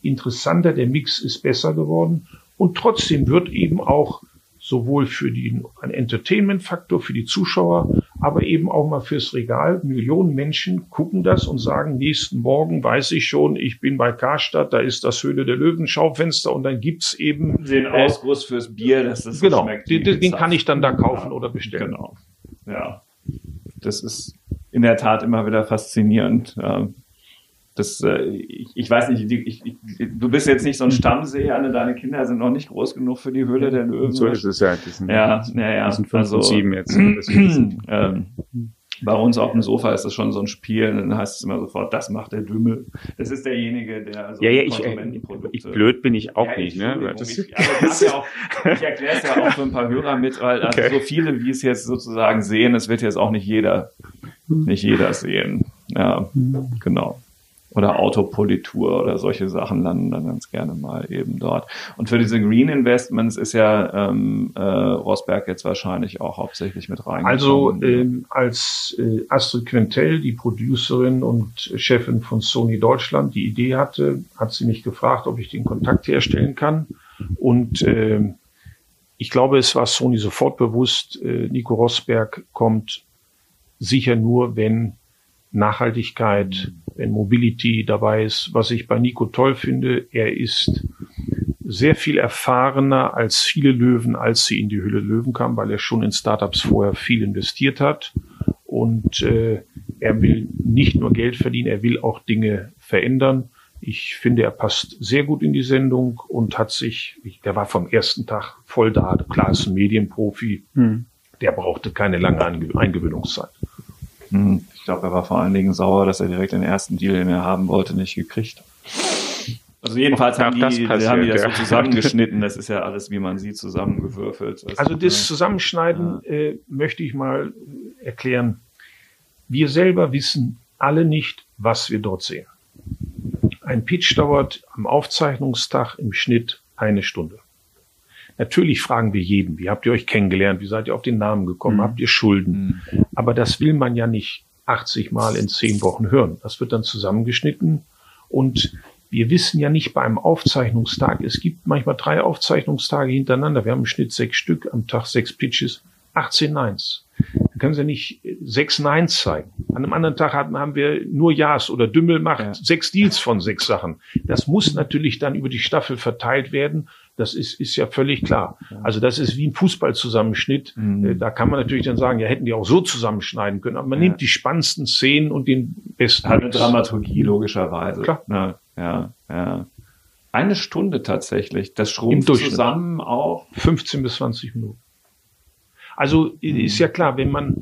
interessanter, der Mix ist besser geworden und trotzdem wird eben auch sowohl für den, Entertainment-Faktor für die Zuschauer, aber eben auch mal fürs Regal. Millionen Menschen gucken das und sagen, nächsten Morgen weiß ich schon, ich bin bei Karstadt, da ist das Höhle der Löwen Schaufenster und dann gibt's eben den äh, Ausguss fürs Bier, dass das genau, schmeckt. Den, den kann ich dann da kaufen ja, oder bestellen. Genau. Ja. Das ist in der Tat immer wieder faszinierend das, äh, ich, ich weiß nicht, ich, ich, du bist jetzt nicht so ein Stammseher, alle deine Kinder sind noch nicht groß genug für die Höhle der Löwen. So ist es ja. Die sind, ja, ja, ja. Die sind fünf also, und sieben jetzt. ähm, bei uns auf dem Sofa ist das schon so ein Spiel, dann heißt es immer sofort, das macht der Dümmel. Das ist derjenige, der also ja, ja, ich, ich, blöd bin ich auch ja, nicht, ne? Das, ich, also ja auch, ich erkläre es ja auch für ein paar Hörer mit, weil also okay. so viele, wie es jetzt sozusagen sehen, es wird jetzt auch nicht jeder, nicht jeder sehen. Ja, genau oder Autopolitur oder solche Sachen landen dann ganz gerne mal eben dort. Und für diese Green Investments ist ja ähm, äh, Rosberg jetzt wahrscheinlich auch hauptsächlich mit rein. Also ähm, als äh, Astrid Quentel, die Producerin und Chefin von Sony Deutschland, die Idee hatte, hat sie mich gefragt, ob ich den Kontakt herstellen kann. Und äh, ich glaube, es war Sony sofort bewusst, äh, Nico Rosberg kommt sicher nur, wenn Nachhaltigkeit, wenn Mobility dabei ist. Was ich bei Nico toll finde, er ist sehr viel erfahrener als viele Löwen, als sie in die Hülle Löwen kamen, weil er schon in Startups vorher viel investiert hat. Und äh, er will nicht nur Geld verdienen, er will auch Dinge verändern. Ich finde, er passt sehr gut in die Sendung und hat sich, der war vom ersten Tag voll da. Klar ist ein Medienprofi, hm. der brauchte keine lange Eingewöhnungszeit. Hm. Ich glaube, er war vor allen Dingen sauer, dass er direkt den ersten Deal, den er haben wollte, nicht gekriegt hat. Also jedenfalls haben die, das passiert, haben die das so zusammengeschnitten. Das ist ja alles, wie man sieht, zusammengewürfelt. Das also das Zusammenschneiden ja. äh, möchte ich mal erklären. Wir selber wissen alle nicht, was wir dort sehen. Ein Pitch dauert am Aufzeichnungstag im Schnitt eine Stunde. Natürlich fragen wir jeden, wie habt ihr euch kennengelernt, wie seid ihr auf den Namen gekommen, mhm. habt ihr Schulden? Mhm. Aber das will man ja nicht 80 Mal in 10 Wochen hören. Das wird dann zusammengeschnitten und wir wissen ja nicht bei einem Aufzeichnungstag, es gibt manchmal drei Aufzeichnungstage hintereinander. Wir haben im Schnitt sechs Stück, am Tag sechs Pitches, 18 Nines. Dann können Sie nicht sechs Nines zeigen. An einem anderen Tag haben, haben wir nur Ja's oder Dümmel macht ja. sechs Deals von sechs Sachen. Das muss natürlich dann über die Staffel verteilt werden. Das ist, ist ja völlig klar. Also das ist wie ein Fußballzusammenschnitt. Mhm. Äh, da kann man natürlich dann sagen, ja, hätten die auch so zusammenschneiden können. Aber man ja. nimmt die spannendsten Szenen und den besten. Hat eine Dramaturgie, logischerweise. Klar. Ja ja, ja. Eine Stunde tatsächlich. Das schrumpft zusammen auf 15 bis 20 Minuten. Also ist ja klar, wenn man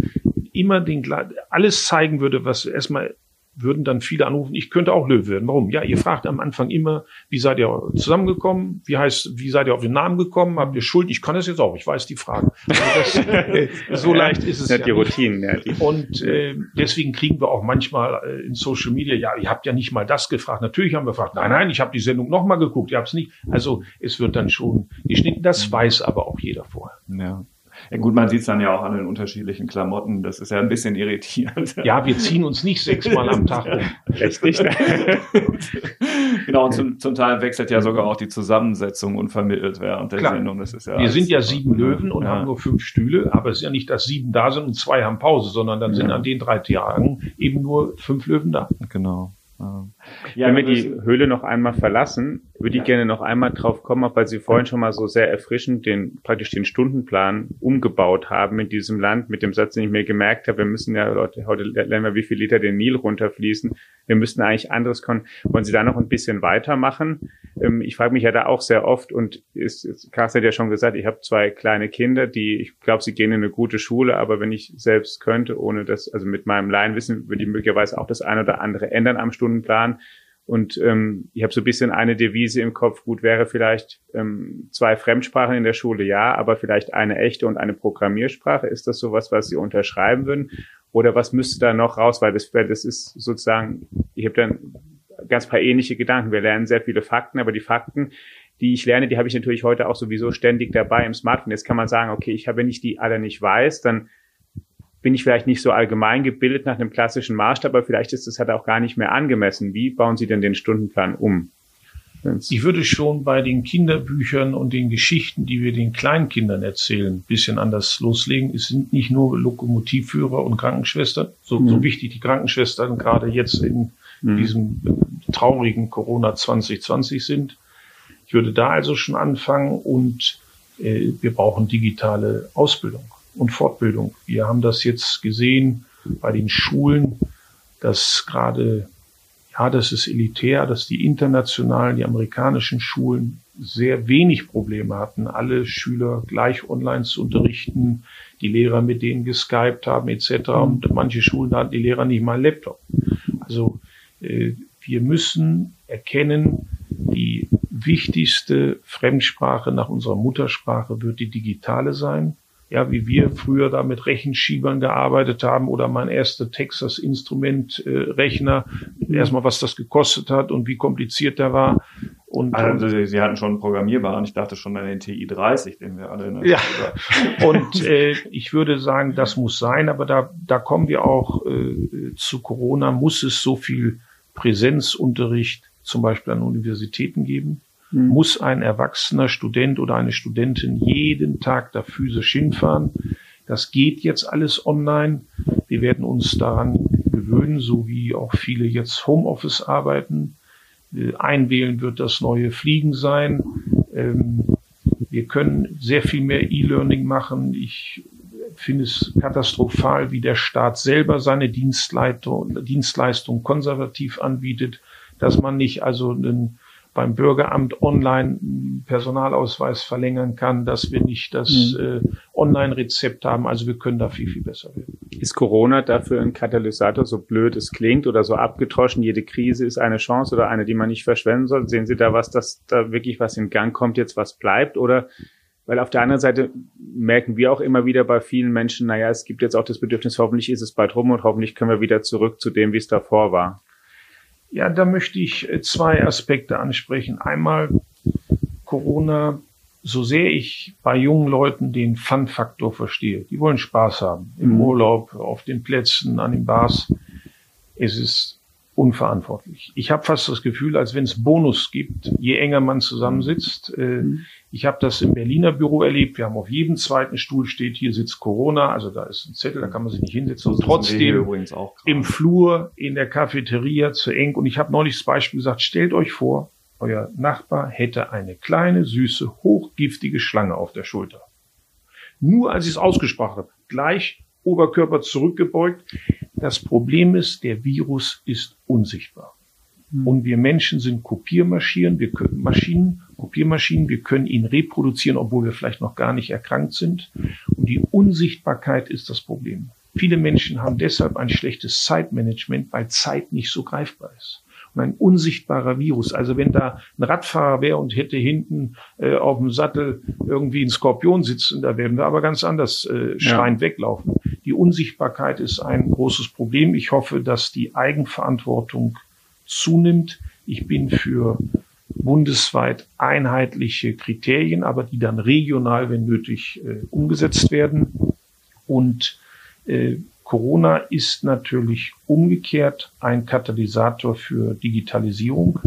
immer den alles zeigen würde, was erstmal würden dann viele anrufen, ich könnte auch Löwe werden. Warum? Ja, ihr fragt am Anfang immer, wie seid ihr zusammengekommen? Wie heißt, wie seid ihr auf den Namen gekommen? Habt ihr Schuld? Ich kann das jetzt auch, ich weiß die Fragen. Also das, so leicht ist es ja. Die Routinen, ja. Die Und äh, deswegen kriegen wir auch manchmal äh, in Social Media, ja, ihr habt ja nicht mal das gefragt. Natürlich haben wir gefragt, nein, nein, ich habe die Sendung nochmal geguckt, ihr habt es nicht. Also es wird dann schon geschnitten. Das weiß aber auch jeder vorher. Ja. Ja gut, man sieht es dann ja auch an den unterschiedlichen Klamotten. Das ist ja ein bisschen irritierend. Ja, wir ziehen uns nicht sechsmal am Tag um. Richtig. genau, und zum, zum, Teil wechselt ja sogar auch die Zusammensetzung unvermittelt während der Klar. Sendung. Das ist ja wir sind ja sieben Löwen und ja. haben nur fünf Stühle, aber es ist ja nicht, dass sieben da sind und zwei haben Pause, sondern dann sind an den drei Tagen eben nur fünf Löwen da. Genau. Ja, Wenn wir die Höhle noch einmal verlassen, würde ich gerne noch einmal drauf kommen, weil Sie vorhin schon mal so sehr erfrischend den, praktisch den Stundenplan umgebaut haben in diesem Land mit dem Satz, den ich mir gemerkt habe, wir müssen ja, Leute, heute lernen wir, wie viel Liter den Nil runterfließen. Wir müssten eigentlich anderes können. Wollen Sie da noch ein bisschen weitermachen? Ähm, ich frage mich ja da auch sehr oft und ist, ist Carsten hat ja schon gesagt, ich habe zwei kleine Kinder, die, ich glaube, sie gehen in eine gute Schule, aber wenn ich selbst könnte, ohne das, also mit meinem Laienwissen, würde ich möglicherweise auch das eine oder andere ändern am Stundenplan. Und ähm, ich habe so ein bisschen eine Devise im Kopf, gut wäre vielleicht ähm, zwei Fremdsprachen in der Schule, ja, aber vielleicht eine echte und eine Programmiersprache. Ist das sowas, was Sie unterschreiben würden? Oder was müsste da noch raus? Weil das, das ist sozusagen, ich habe dann ganz paar ähnliche Gedanken. Wir lernen sehr viele Fakten, aber die Fakten, die ich lerne, die habe ich natürlich heute auch sowieso ständig dabei im Smartphone. Jetzt kann man sagen, okay, ich habe, wenn ich die alle nicht weiß, dann bin ich vielleicht nicht so allgemein gebildet nach einem klassischen Maßstab, aber vielleicht ist das halt auch gar nicht mehr angemessen. Wie bauen Sie denn den Stundenplan um? Ich würde schon bei den Kinderbüchern und den Geschichten, die wir den Kleinkindern erzählen, ein bisschen anders loslegen. Es sind nicht nur Lokomotivführer und Krankenschwestern, so, mhm. so wichtig die Krankenschwestern gerade jetzt in mhm. diesem traurigen Corona 2020 sind. Ich würde da also schon anfangen und äh, wir brauchen digitale Ausbildung und Fortbildung. Wir haben das jetzt gesehen bei den Schulen, dass gerade, ja, das ist elitär, dass die internationalen, die amerikanischen Schulen sehr wenig Probleme hatten, alle Schüler gleich online zu unterrichten, die Lehrer mit denen geskypt haben etc. Und manche Schulen hatten die Lehrer nicht mal einen Laptop. Also äh, wir müssen erkennen, die wichtigste Fremdsprache nach unserer Muttersprache wird die digitale sein ja, wie wir früher da mit Rechenschiebern gearbeitet haben oder mein erster Texas Instrument äh, Rechner, erstmal was das gekostet hat und wie kompliziert der war. Und, also Sie, Sie hatten schon programmierbaren, ich dachte schon an den TI 30, den wir alle in der Ja, und äh, ich würde sagen, das muss sein, aber da, da kommen wir auch äh, zu Corona, muss es so viel Präsenzunterricht zum Beispiel an Universitäten geben mhm. muss ein erwachsener Student oder eine Studentin jeden Tag da physisch hinfahren. Das geht jetzt alles online. Wir werden uns daran gewöhnen, so wie auch viele jetzt Homeoffice arbeiten. Äh, einwählen wird das neue Fliegen sein. Ähm, wir können sehr viel mehr E-Learning machen. Ich finde es katastrophal, wie der Staat selber seine Dienstleistung konservativ anbietet, dass man nicht also einen beim Bürgeramt online Personalausweis verlängern kann, dass wir nicht das mhm. äh, Online-Rezept haben. Also wir können da viel, viel besser werden. Ist Corona dafür ein Katalysator, so blöd es klingt oder so abgetroschen? Jede Krise ist eine Chance oder eine, die man nicht verschwenden soll. Sehen Sie da was, dass da wirklich was in Gang kommt, jetzt was bleibt? Oder weil auf der anderen Seite merken wir auch immer wieder bei vielen Menschen, naja, es gibt jetzt auch das Bedürfnis, hoffentlich ist es bald rum und hoffentlich können wir wieder zurück zu dem, wie es davor war. Ja, da möchte ich äh, zwei Aspekte ansprechen. Einmal Corona, so sehr ich bei jungen Leuten den Fun-Faktor verstehe. Die wollen Spaß haben. Im mhm. Urlaub, auf den Plätzen, an den Bars. Es ist unverantwortlich. Ich habe fast das Gefühl, als wenn es Bonus gibt, je enger man zusammensitzt. Äh, mhm. Ich habe das im Berliner Büro erlebt. Wir haben auf jedem zweiten Stuhl steht, hier sitzt Corona. Also da ist ein Zettel, da kann man sich nicht hinsetzen. Und trotzdem im Flur, in der Cafeteria zu eng. Und ich habe neulich das Beispiel gesagt, stellt euch vor, euer Nachbar hätte eine kleine, süße, hochgiftige Schlange auf der Schulter. Nur als ich es ausgesprochen habe, gleich Oberkörper zurückgebeugt. Das Problem ist, der Virus ist unsichtbar. Mhm. Und wir Menschen sind Kopiermaschinen, wir können Maschinen, Kopiermaschinen, wir können ihn reproduzieren, obwohl wir vielleicht noch gar nicht erkrankt sind. Und die Unsichtbarkeit ist das Problem. Viele Menschen haben deshalb ein schlechtes Zeitmanagement, weil Zeit nicht so greifbar ist. Und ein unsichtbarer Virus. Also wenn da ein Radfahrer wäre und hätte hinten äh, auf dem Sattel irgendwie ein Skorpion sitzen, da werden wir aber ganz anders äh, schreiend ja. weglaufen. Die Unsichtbarkeit ist ein großes Problem. Ich hoffe, dass die Eigenverantwortung zunimmt. Ich bin für bundesweit einheitliche Kriterien, aber die dann regional, wenn nötig, äh, umgesetzt werden. Und äh, Corona ist natürlich umgekehrt ein Katalysator für Digitalisierung.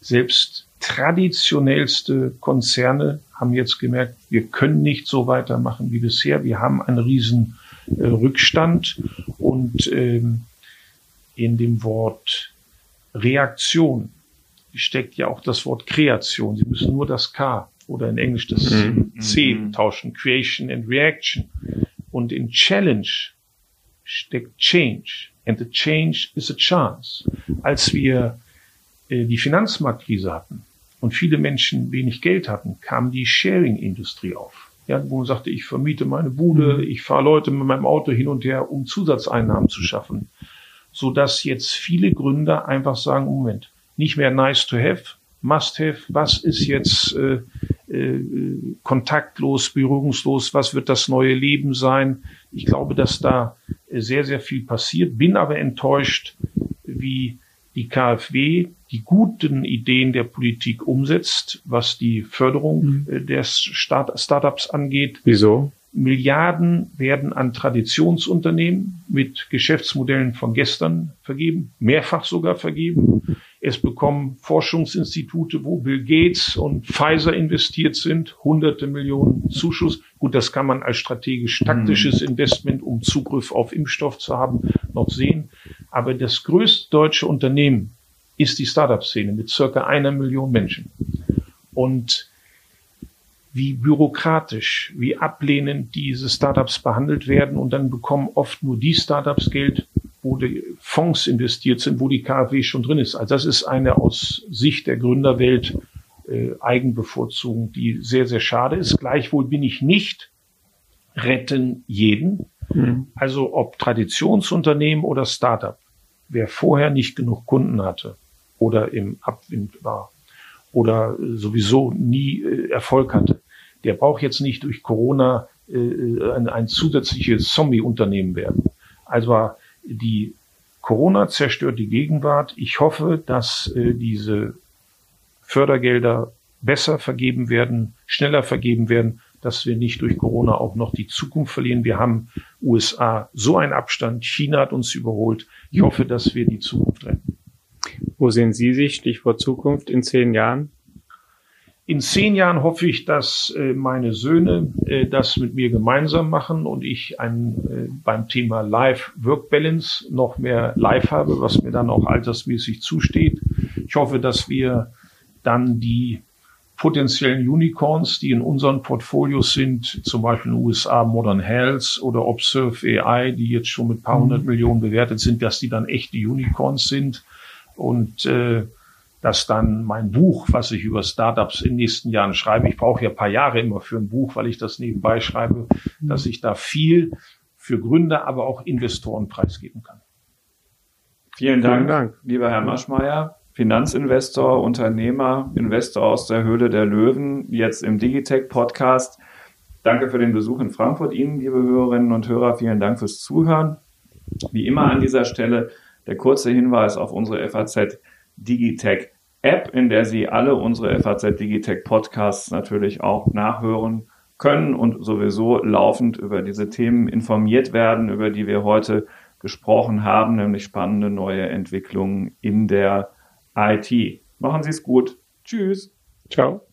Selbst traditionellste Konzerne haben jetzt gemerkt, wir können nicht so weitermachen wie bisher. Wir haben einen riesen äh, Rückstand und ähm, in dem Wort Reaktion steckt ja auch das Wort Kreation. Sie müssen nur das K oder in Englisch das mhm. C mhm. tauschen. Creation and Reaction. Und in Challenge steckt Change. And the change is a chance. Als wir äh, die Finanzmarktkrise hatten und viele Menschen wenig Geld hatten, kam die Sharing-Industrie auf. Ja, wo man sagte, ich vermiete meine Bude, mhm. ich fahre Leute mit meinem Auto hin und her, um Zusatzeinnahmen zu schaffen so dass jetzt viele Gründer einfach sagen, Moment, nicht mehr nice to have, must have, was ist jetzt äh, äh, kontaktlos, berührungslos, was wird das neue Leben sein? Ich glaube, dass da sehr, sehr viel passiert, bin aber enttäuscht, wie die KfW die guten Ideen der Politik umsetzt, was die Förderung mhm. Äh, der Start Startups angeht. Wieso? Milliarden werden an Traditionsunternehmen mit Geschäftsmodellen von gestern vergeben, mehrfach sogar vergeben. Es bekommen Forschungsinstitute, wo Bill Gates und Pfizer investiert sind, hunderte Millionen Zuschuss. Gut, das kann man als strategisch-taktisches mhm. Investment, um Zugriff auf Impfstoff zu haben, noch sehen. Aber das größte deutsche Unternehmen ist die Startup-Szene mit circa einer Million Menschen. Und wie bürokratisch, wie ablehnend diese Startups behandelt werden und dann bekommen oft nur die Startups Geld, wo die Fonds investiert sind, wo die KfW schon drin ist. Also das ist eine aus Sicht der Gründerwelt äh, Eigenbevorzugung, die sehr, sehr schade ist. Gleichwohl bin ich nicht retten jeden. Mhm. Also ob Traditionsunternehmen oder Startup. Wer vorher nicht genug Kunden hatte oder im Abwind war oder sowieso nie äh, Erfolg hatte, der braucht jetzt nicht durch Corona äh, ein, ein zusätzliches Zombie-Unternehmen werden. Also die Corona zerstört die Gegenwart. Ich hoffe, dass äh, diese Fördergelder besser vergeben werden, schneller vergeben werden, dass wir nicht durch Corona auch noch die Zukunft verlieren. Wir haben USA so einen Abstand, China hat uns überholt. Ich hoffe, dass wir die Zukunft retten. Wo sehen Sie sich, Stichwort Zukunft, in zehn Jahren? In zehn Jahren hoffe ich, dass äh, meine Söhne äh, das mit mir gemeinsam machen und ich ein, äh, beim Thema Life-Work-Balance noch mehr Life habe, was mir dann auch altersmäßig zusteht. Ich hoffe, dass wir dann die potenziellen Unicorns, die in unseren Portfolios sind, zum Beispiel in den USA Modern Health oder Observe AI, die jetzt schon mit paar hundert mhm. Millionen bewertet sind, dass die dann echte Unicorns sind und äh, dass dann mein Buch, was ich über Startups in den nächsten Jahren schreibe, ich brauche ja ein paar Jahre immer für ein Buch, weil ich das nebenbei schreibe, mhm. dass ich da viel für Gründer, aber auch Investoren preisgeben kann. Vielen Dank, Vielen Dank. lieber Herr Maschmeyer. Finanzinvestor, Unternehmer, Investor aus der Höhle der Löwen, jetzt im Digitech Podcast. Danke für den Besuch in Frankfurt Ihnen, liebe Hörerinnen und Hörer. Vielen Dank fürs Zuhören. Wie immer an dieser Stelle der kurze Hinweis auf unsere FAZ Digitech App, in der Sie alle unsere FAZ Digitech Podcasts natürlich auch nachhören können und sowieso laufend über diese Themen informiert werden, über die wir heute gesprochen haben, nämlich spannende neue Entwicklungen in der IT. Machen Sie es gut. Tschüss. Ciao.